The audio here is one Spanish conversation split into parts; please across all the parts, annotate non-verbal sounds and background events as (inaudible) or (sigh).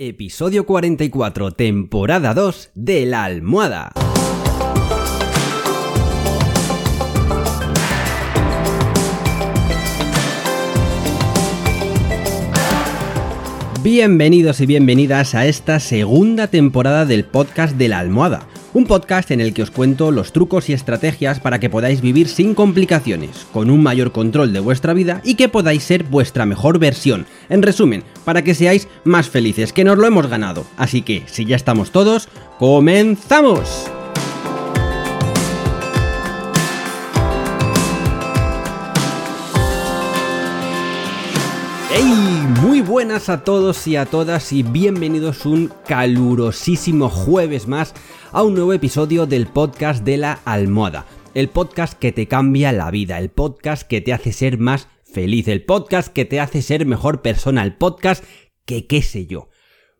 Episodio 44, temporada 2 de La Almohada. Bienvenidos y bienvenidas a esta segunda temporada del podcast de La Almohada un podcast en el que os cuento los trucos y estrategias para que podáis vivir sin complicaciones, con un mayor control de vuestra vida y que podáis ser vuestra mejor versión. En resumen, para que seáis más felices, que nos lo hemos ganado. Así que, si ya estamos todos, ¡comenzamos! Buenas a todos y a todas y bienvenidos un calurosísimo jueves más a un nuevo episodio del podcast de la almohada. El podcast que te cambia la vida, el podcast que te hace ser más feliz, el podcast que te hace ser mejor persona, el podcast que qué sé yo.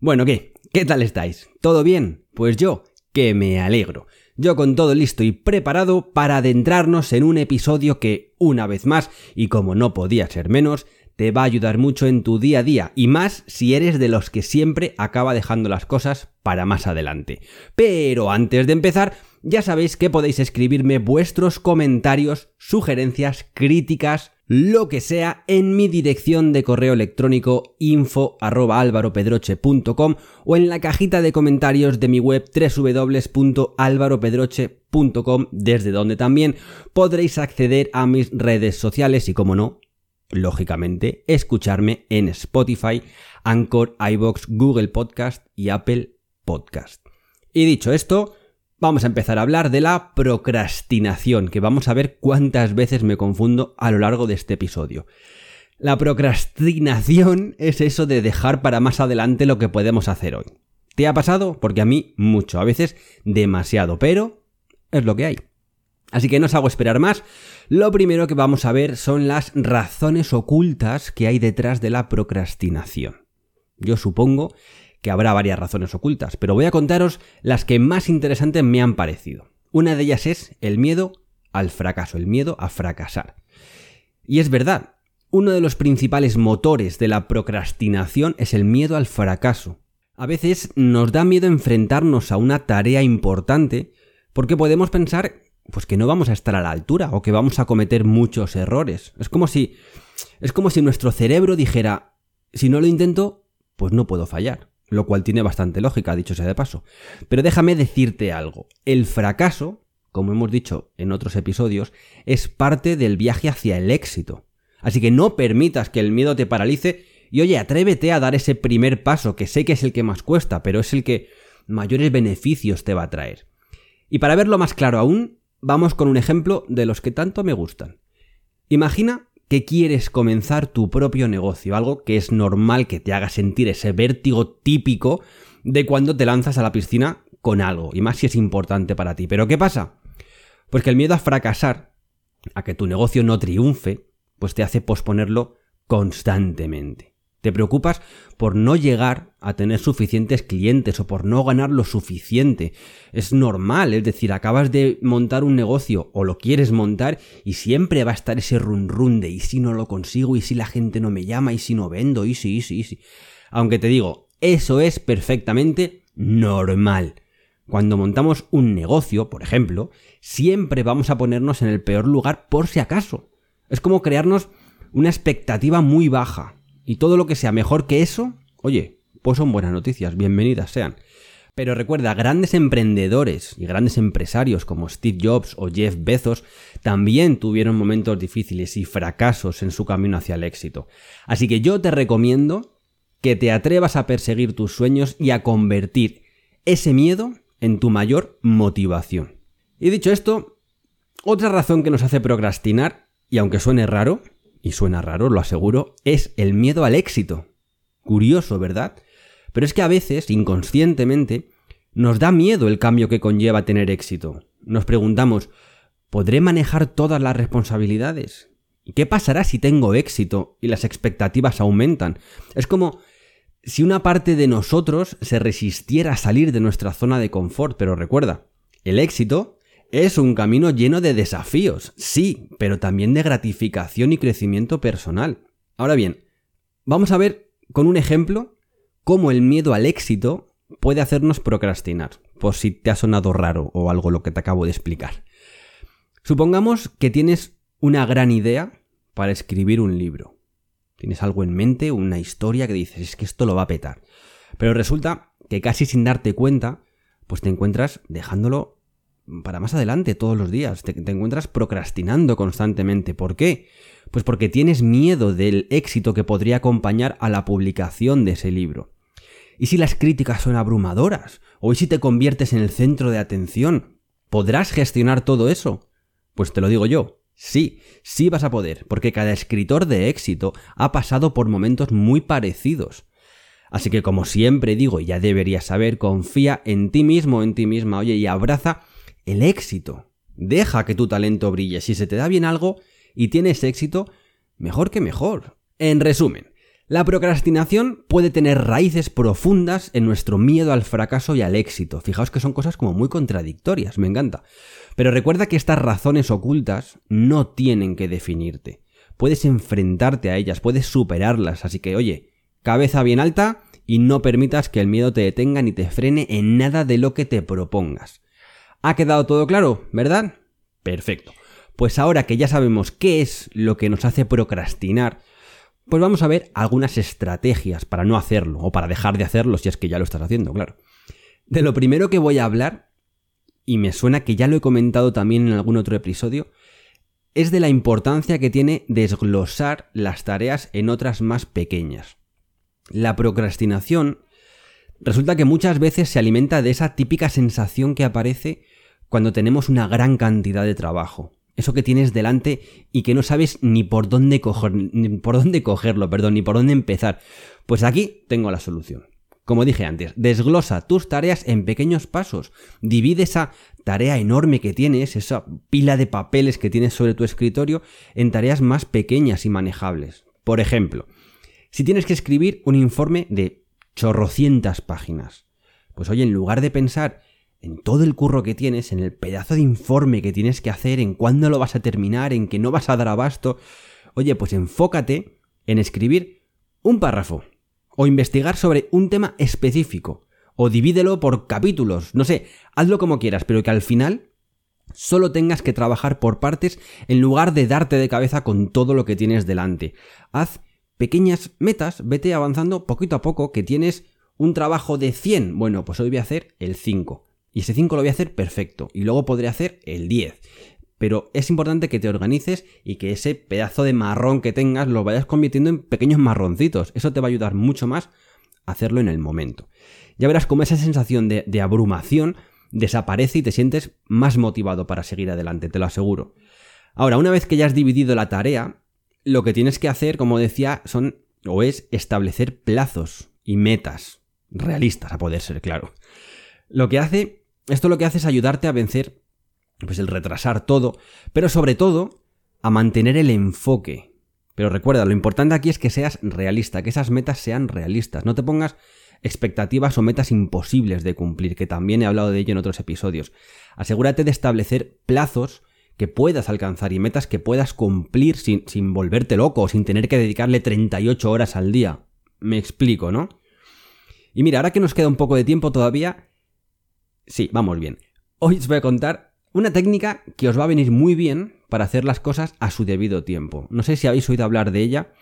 Bueno, ¿qué? ¿Qué tal estáis? ¿Todo bien? Pues yo, que me alegro. Yo con todo listo y preparado para adentrarnos en un episodio que, una vez más, y como no podía ser menos, te va a ayudar mucho en tu día a día y más si eres de los que siempre acaba dejando las cosas para más adelante. Pero antes de empezar, ya sabéis que podéis escribirme vuestros comentarios, sugerencias, críticas, lo que sea en mi dirección de correo electrónico info o en la cajita de comentarios de mi web www.alvaropedroche.com desde donde también podréis acceder a mis redes sociales y como no, lógicamente, escucharme en Spotify, Anchor, iBox, Google Podcast y Apple Podcast. Y dicho esto, vamos a empezar a hablar de la procrastinación, que vamos a ver cuántas veces me confundo a lo largo de este episodio. La procrastinación es eso de dejar para más adelante lo que podemos hacer hoy. ¿Te ha pasado? Porque a mí mucho, a veces demasiado, pero es lo que hay. Así que no os hago esperar más. Lo primero que vamos a ver son las razones ocultas que hay detrás de la procrastinación. Yo supongo que habrá varias razones ocultas, pero voy a contaros las que más interesantes me han parecido. Una de ellas es el miedo al fracaso, el miedo a fracasar. Y es verdad, uno de los principales motores de la procrastinación es el miedo al fracaso. A veces nos da miedo enfrentarnos a una tarea importante porque podemos pensar pues que no vamos a estar a la altura o que vamos a cometer muchos errores. Es como si es como si nuestro cerebro dijera, si no lo intento, pues no puedo fallar, lo cual tiene bastante lógica, dicho sea de paso. Pero déjame decirte algo, el fracaso, como hemos dicho en otros episodios, es parte del viaje hacia el éxito. Así que no permitas que el miedo te paralice y oye, atrévete a dar ese primer paso, que sé que es el que más cuesta, pero es el que mayores beneficios te va a traer. Y para verlo más claro aún, vamos con un ejemplo de los que tanto me gustan. Imagina que quieres comenzar tu propio negocio, algo que es normal que te haga sentir ese vértigo típico de cuando te lanzas a la piscina con algo, y más si es importante para ti. Pero ¿qué pasa? Pues que el miedo a fracasar, a que tu negocio no triunfe, pues te hace posponerlo constantemente. Te preocupas por no llegar a tener suficientes clientes o por no ganar lo suficiente. Es normal, es decir, acabas de montar un negocio o lo quieres montar y siempre va a estar ese run run de y si no lo consigo y si la gente no me llama y si no vendo y si, y si, y si. Aunque te digo, eso es perfectamente normal. Cuando montamos un negocio, por ejemplo, siempre vamos a ponernos en el peor lugar por si acaso. Es como crearnos una expectativa muy baja y todo lo que sea mejor que eso, oye, pues son buenas noticias, bienvenidas sean. Pero recuerda, grandes emprendedores y grandes empresarios como Steve Jobs o Jeff Bezos también tuvieron momentos difíciles y fracasos en su camino hacia el éxito. Así que yo te recomiendo que te atrevas a perseguir tus sueños y a convertir ese miedo en tu mayor motivación. Y dicho esto, otra razón que nos hace procrastinar, y aunque suene raro, y suena raro, lo aseguro, es el miedo al éxito. Curioso, ¿verdad? Pero es que a veces, inconscientemente, nos da miedo el cambio que conlleva tener éxito. Nos preguntamos, ¿podré manejar todas las responsabilidades? ¿Y qué pasará si tengo éxito y las expectativas aumentan? Es como si una parte de nosotros se resistiera a salir de nuestra zona de confort, pero recuerda, el éxito es un camino lleno de desafíos, sí, pero también de gratificación y crecimiento personal. Ahora bien, vamos a ver con un ejemplo cómo el miedo al éxito puede hacernos procrastinar, por si te ha sonado raro o algo lo que te acabo de explicar. Supongamos que tienes una gran idea para escribir un libro. Tienes algo en mente, una historia que dices, es que esto lo va a petar. Pero resulta que casi sin darte cuenta, pues te encuentras dejándolo para más adelante todos los días. Te, encuentras procrastinando constantemente. ¿Por qué? Pues porque tienes miedo del éxito que podría acompañar a la publicación de ese libro. ¿Y si las críticas son abrumadoras? ¿O si te conviertes en el centro de atención? ¿Podrás gestionar todo eso? Pues te lo digo yo. Sí, sí vas a poder, porque cada escritor de éxito ha pasado por momentos muy parecidos. Así que como siempre digo, y ya deberías saber, confía en ti mismo, en ti misma, oye, y abraza el éxito. Deja que tu talento brille. Si se te da bien algo y tienes éxito, mejor que mejor. En resumen, la procrastinación puede tener raíces profundas en nuestro miedo al fracaso y al éxito. Fijaos que son cosas como muy contradictorias, me encanta. Pero recuerda que estas razones ocultas no tienen que definirte. Puedes enfrentarte a ellas, puedes superarlas, así que oye, cabeza bien alta y no permitas que el miedo te detenga ni te frene en nada de lo que te propongas. ¿Ha quedado todo claro, verdad? Perfecto. Pues ahora que ya sabemos qué es lo que nos hace procrastinar, pues vamos a ver algunas estrategias para no hacerlo o para dejar de hacerlo si es que ya lo estás haciendo, claro. De lo primero que voy a hablar, y me suena que ya lo he comentado también en algún otro episodio, es de la importancia que tiene desglosar las tareas en otras más pequeñas. La procrastinación resulta que muchas veces se alimenta de esa típica sensación que aparece cuando tenemos una gran cantidad de trabajo. Eso que tienes delante y que no sabes ni por dónde, coger, ni por dónde cogerlo, perdón, ni por dónde empezar. Pues aquí tengo la solución. Como dije antes, desglosa tus tareas en pequeños pasos. Divide esa tarea enorme que tienes, esa pila de papeles que tienes sobre tu escritorio, en tareas más pequeñas y manejables. Por ejemplo, si tienes que escribir un informe de chorrocientas páginas, pues oye, en lugar de pensar en todo el curro que tienes, en el pedazo de informe que tienes que hacer, en cuándo lo vas a terminar, en que no vas a dar abasto, oye, pues enfócate en escribir un párrafo o investigar sobre un tema específico o divídelo por capítulos, no sé, hazlo como quieras, pero que al final solo tengas que trabajar por partes en lugar de darte de cabeza con todo lo que tienes delante. Haz pequeñas metas, vete avanzando poquito a poco, que tienes un trabajo de 100, bueno, pues hoy voy a hacer el 5. Y ese 5 lo voy a hacer perfecto. Y luego podré hacer el 10. Pero es importante que te organices y que ese pedazo de marrón que tengas lo vayas convirtiendo en pequeños marroncitos. Eso te va a ayudar mucho más a hacerlo en el momento. Ya verás cómo esa sensación de, de abrumación desaparece y te sientes más motivado para seguir adelante, te lo aseguro. Ahora, una vez que ya has dividido la tarea, lo que tienes que hacer, como decía, son o es establecer plazos y metas realistas, a poder ser claro. Lo que hace esto lo que hace es ayudarte a vencer pues el retrasar todo, pero sobre todo a mantener el enfoque. Pero recuerda, lo importante aquí es que seas realista, que esas metas sean realistas, no te pongas expectativas o metas imposibles de cumplir, que también he hablado de ello en otros episodios. Asegúrate de establecer plazos que puedas alcanzar y metas que puedas cumplir sin, sin volverte loco, sin tener que dedicarle 38 horas al día. Me explico, ¿no? Y mira, ahora que nos queda un poco de tiempo todavía, Sí, vamos bien. Hoy os voy a contar una técnica que os va a venir muy bien para hacer las cosas a su debido tiempo. No sé si habéis oído hablar de ella.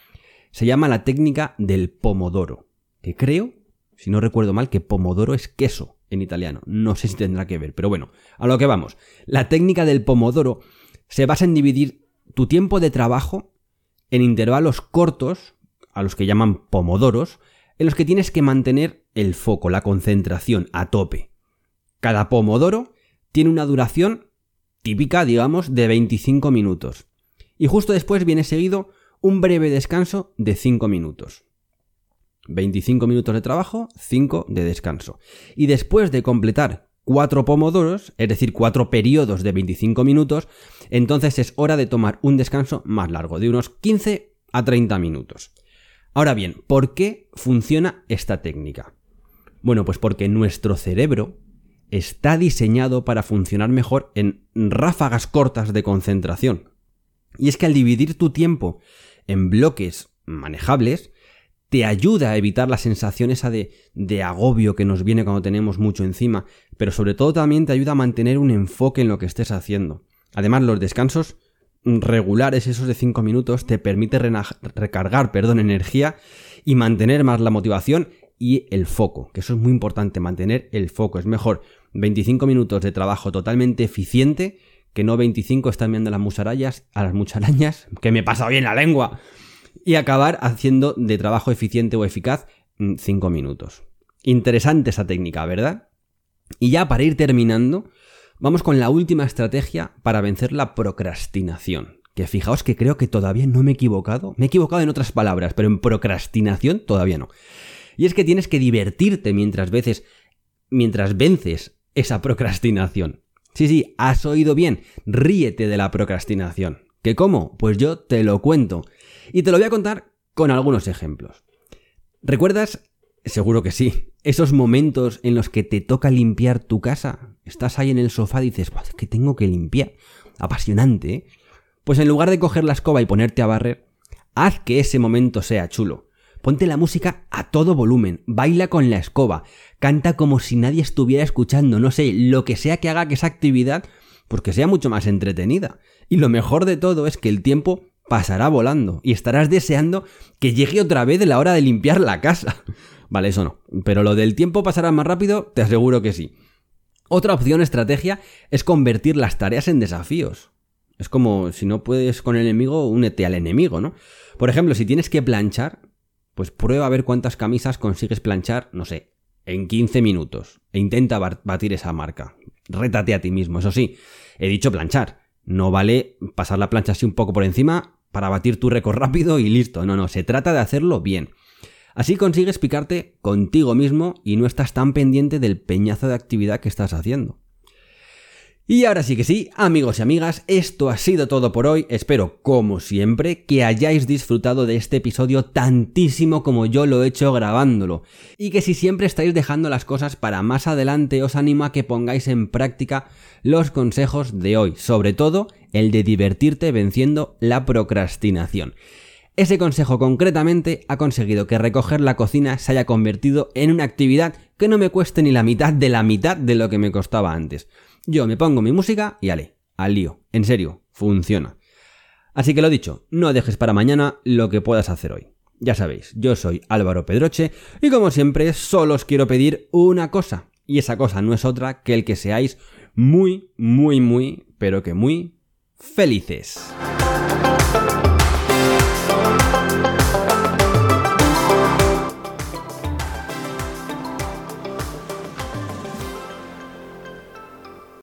Se llama la técnica del pomodoro. Que creo, si no recuerdo mal, que pomodoro es queso en italiano. No sé si tendrá que ver, pero bueno, a lo que vamos. La técnica del pomodoro se basa en dividir tu tiempo de trabajo en intervalos cortos, a los que llaman pomodoros, en los que tienes que mantener el foco, la concentración a tope. Cada pomodoro tiene una duración típica, digamos, de 25 minutos. Y justo después viene seguido un breve descanso de 5 minutos. 25 minutos de trabajo, 5 de descanso. Y después de completar 4 pomodoros, es decir, 4 periodos de 25 minutos, entonces es hora de tomar un descanso más largo, de unos 15 a 30 minutos. Ahora bien, ¿por qué funciona esta técnica? Bueno, pues porque nuestro cerebro está diseñado para funcionar mejor en ráfagas cortas de concentración. Y es que al dividir tu tiempo en bloques manejables, te ayuda a evitar la sensación esa de, de agobio que nos viene cuando tenemos mucho encima, pero sobre todo también te ayuda a mantener un enfoque en lo que estés haciendo. Además, los descansos regulares, esos de 5 minutos, te permite recargar, perdón, energía y mantener más la motivación y el foco, que eso es muy importante, mantener el foco. Es mejor 25 minutos de trabajo totalmente eficiente que no 25 están viendo las musarañas, a las musarañas, que me pasa bien la lengua, y acabar haciendo de trabajo eficiente o eficaz 5 minutos. Interesante esa técnica, ¿verdad? Y ya para ir terminando, vamos con la última estrategia para vencer la procrastinación. Que fijaos que creo que todavía no me he equivocado. Me he equivocado en otras palabras, pero en procrastinación todavía no. Y es que tienes que divertirte mientras veces, mientras vences esa procrastinación. Sí, sí, has oído bien. Ríete de la procrastinación. ¿Qué cómo? Pues yo te lo cuento. Y te lo voy a contar con algunos ejemplos. ¿Recuerdas? Seguro que sí. Esos momentos en los que te toca limpiar tu casa. Estás ahí en el sofá y dices, es que tengo que limpiar. Apasionante, ¿eh? Pues en lugar de coger la escoba y ponerte a barrer, haz que ese momento sea chulo. Ponte la música a todo volumen, baila con la escoba, canta como si nadie estuviera escuchando, no sé, lo que sea que haga que esa actividad, pues que sea mucho más entretenida. Y lo mejor de todo es que el tiempo pasará volando y estarás deseando que llegue otra vez la hora de limpiar la casa. (laughs) Vale, eso no. Pero lo del tiempo pasará más rápido, te aseguro que sí. Otra opción estrategia es convertir las tareas en desafíos. Es como si no puedes con el enemigo, únete al enemigo, ¿no? Por ejemplo, si tienes que planchar, pues prueba a ver cuántas camisas consigues planchar, no sé, en 15 minutos. E intenta batir esa marca. Rétate a ti mismo, eso sí. He dicho planchar. No vale pasar la plancha así un poco por encima para batir tu récord rápido y listo. No, no, se trata de hacerlo bien. Así consigues picarte contigo mismo y no estás tan pendiente del peñazo de actividad que estás haciendo. Y ahora sí que sí, amigos y amigas, esto ha sido todo por hoy. Espero, como siempre, que hayáis disfrutado de este episodio tantísimo como yo lo he hecho grabándolo. Y que si siempre estáis dejando las cosas para más adelante, os animo a que pongáis en práctica los consejos de hoy, sobre todo el de divertirte venciendo la procrastinación. Ese consejo concretamente ha conseguido que recoger la cocina se haya convertido en una actividad que no me cueste ni la mitad de la mitad de lo que me costaba antes. Yo me pongo mi música y ale, al lío. En serio, funciona. Así que lo dicho, no dejes para mañana lo que puedas hacer hoy. Ya sabéis, yo soy Álvaro Pedroche y como siempre solo os quiero pedir una cosa. Y esa cosa no es otra que el que seáis muy, muy, muy, pero que muy felices.